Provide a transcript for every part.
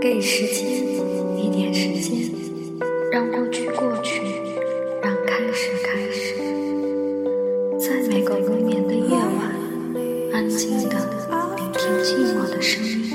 给时间一点时间，让过去过去，让开始开始。在每个无眠的夜晚，安静的聆听寂寞的声音，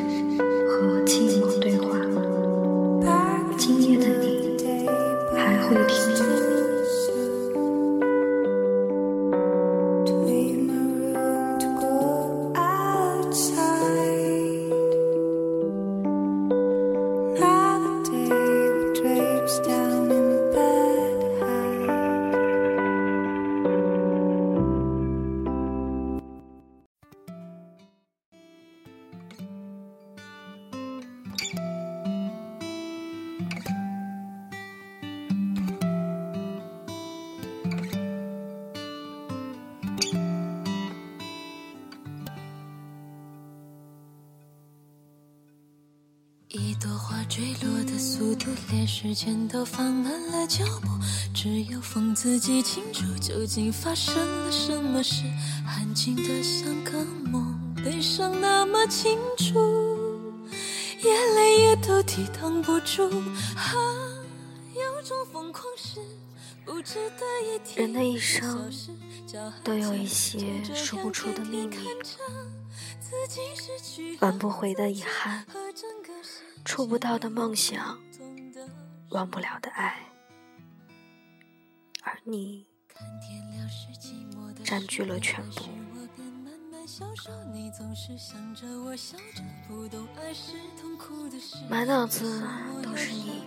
连时间都放慢了脚步。只有风自己清楚，究竟发生了什么事。安静的像个梦，悲伤那么清楚，眼泪也都抵挡不住。啊，有种疯狂是不值得一提人的一生都有一些说不出的秘密，挽不回的遗憾，触不到的梦想，忘不了的爱，而你占据了全部。满脑子都是你，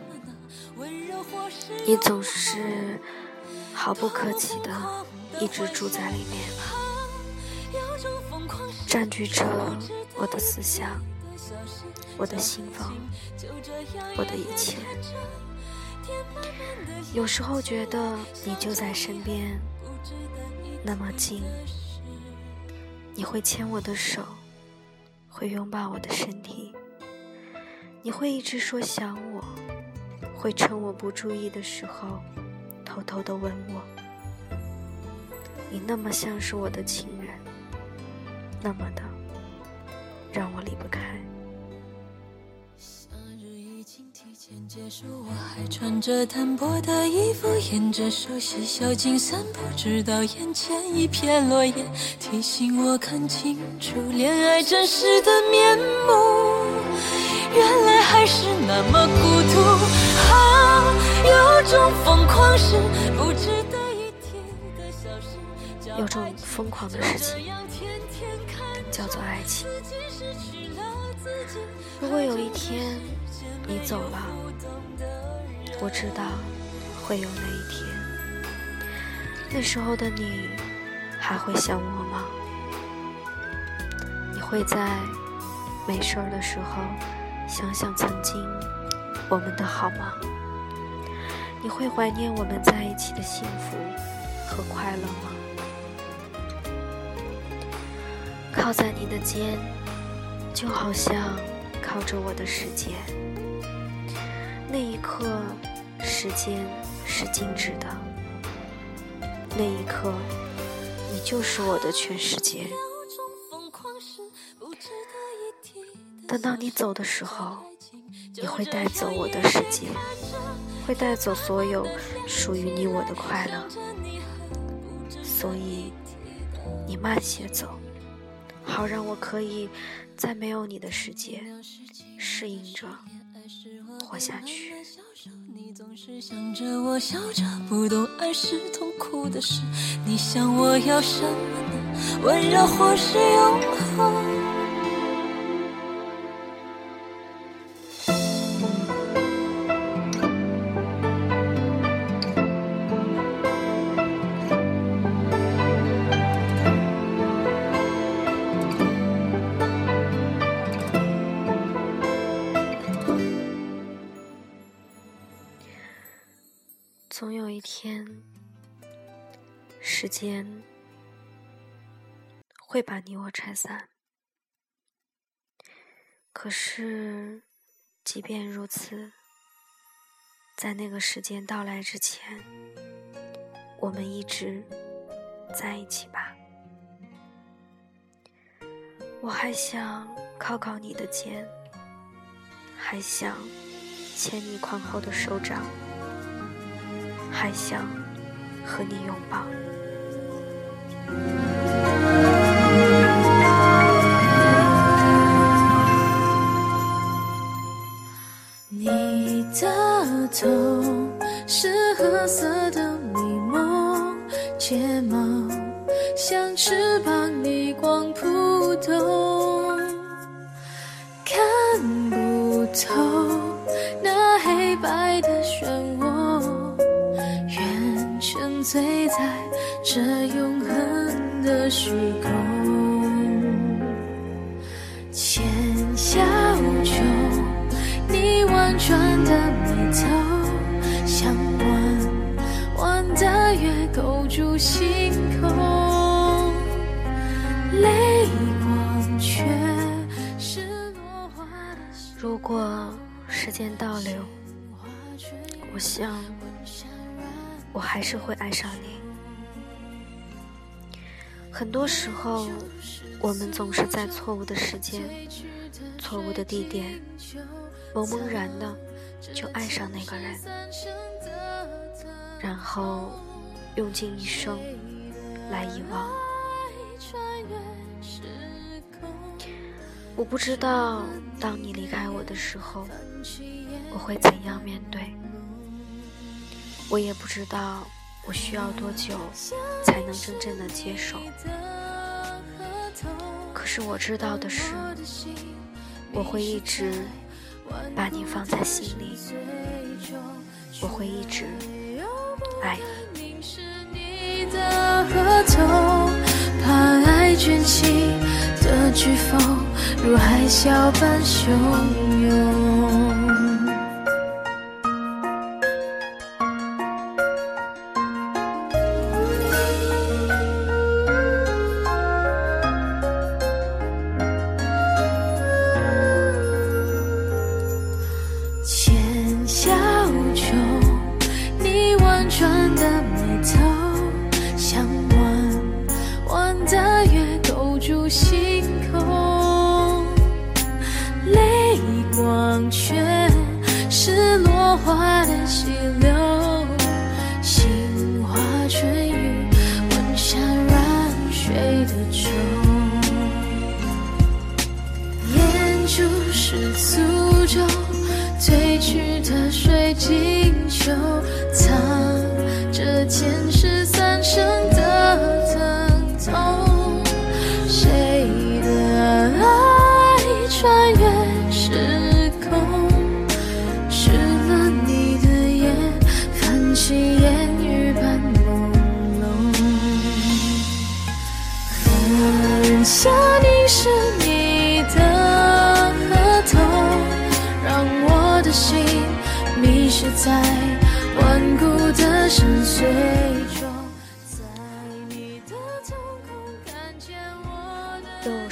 你总是毫不客气的一直住在里面，占据着我的思想。我的心房，我的一切。有时候觉得你就在身边，那么近。你会牵我的手，会拥抱我的身体，你会一直说想我，会趁我不注意的时候，偷偷的吻我。你那么像是我的情人，那么的让我离不开。结束，我还穿着单薄的衣服，沿着熟悉小径散步，直到眼前一片落叶，提醒我看清楚恋爱真实的面目。原来还是那么孤独，啊，有种疯狂是不值得一提的小事，有种疯狂的事情叫做爱情。如果有一天你走了，我知道会有那一天。那时候的你还会想我吗？你会在没事儿的时候想想曾经我们的好吗？你会怀念我们在一起的幸福和快乐吗？靠在你的肩，就好像靠着我的世界。刻，时间是静止的。那一刻，你就是我的全世界。等到你走的时候，你会带走我的世界，会带走所有属于你我的快乐。所以，你慢些走，好让我可以在没有你的世界适应着。活下去。总是想着我笑着，不懂爱是痛苦的事。你想我要什么呢？温柔或是永恒？总有一天，时间会把你我拆散。可是，即便如此，在那个时间到来之前，我们一直在一起吧。我还想靠靠你的肩，还想牵你宽厚的手掌，还想和你拥抱。你的头是褐色的迷蒙睫毛，这永恒的虚空，浅小丘。你婉转的眉头，像弯弯的月勾住星空，泪光却是落花的如果时间倒流，我想我还是会爱上你。很多时候，我们总是在错误的时间、错误的地点。懵懵然的就爱上那个人，然后用尽一生来遗忘。我不知道当你离开我的时候，我会怎样面对。我也不知道我需要多久才能真正的接受。可是我知道的是，我会一直。把你放在心里，我会一直爱你。怕爱卷起的飓风，如海啸般汹涌。雪是落花的溪流，杏花春雨，吻下软水的愁。眼珠是苏州褪去的水晶球，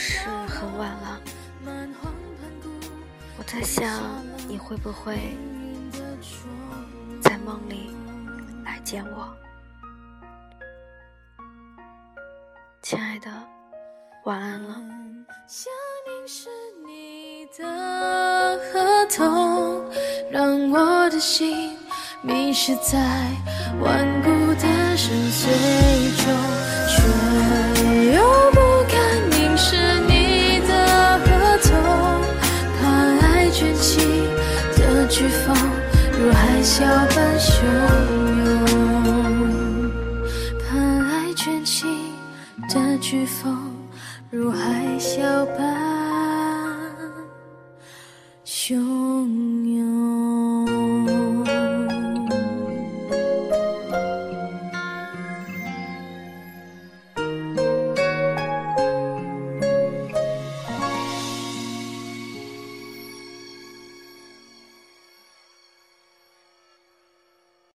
是很晚了，我在想你会不会在梦里来见我，亲爱的。晚安了。想凝视你的合同，让我的心迷失在顽固的深邃中，如海啸般汹涌，怕爱卷起的飓风。如海啸般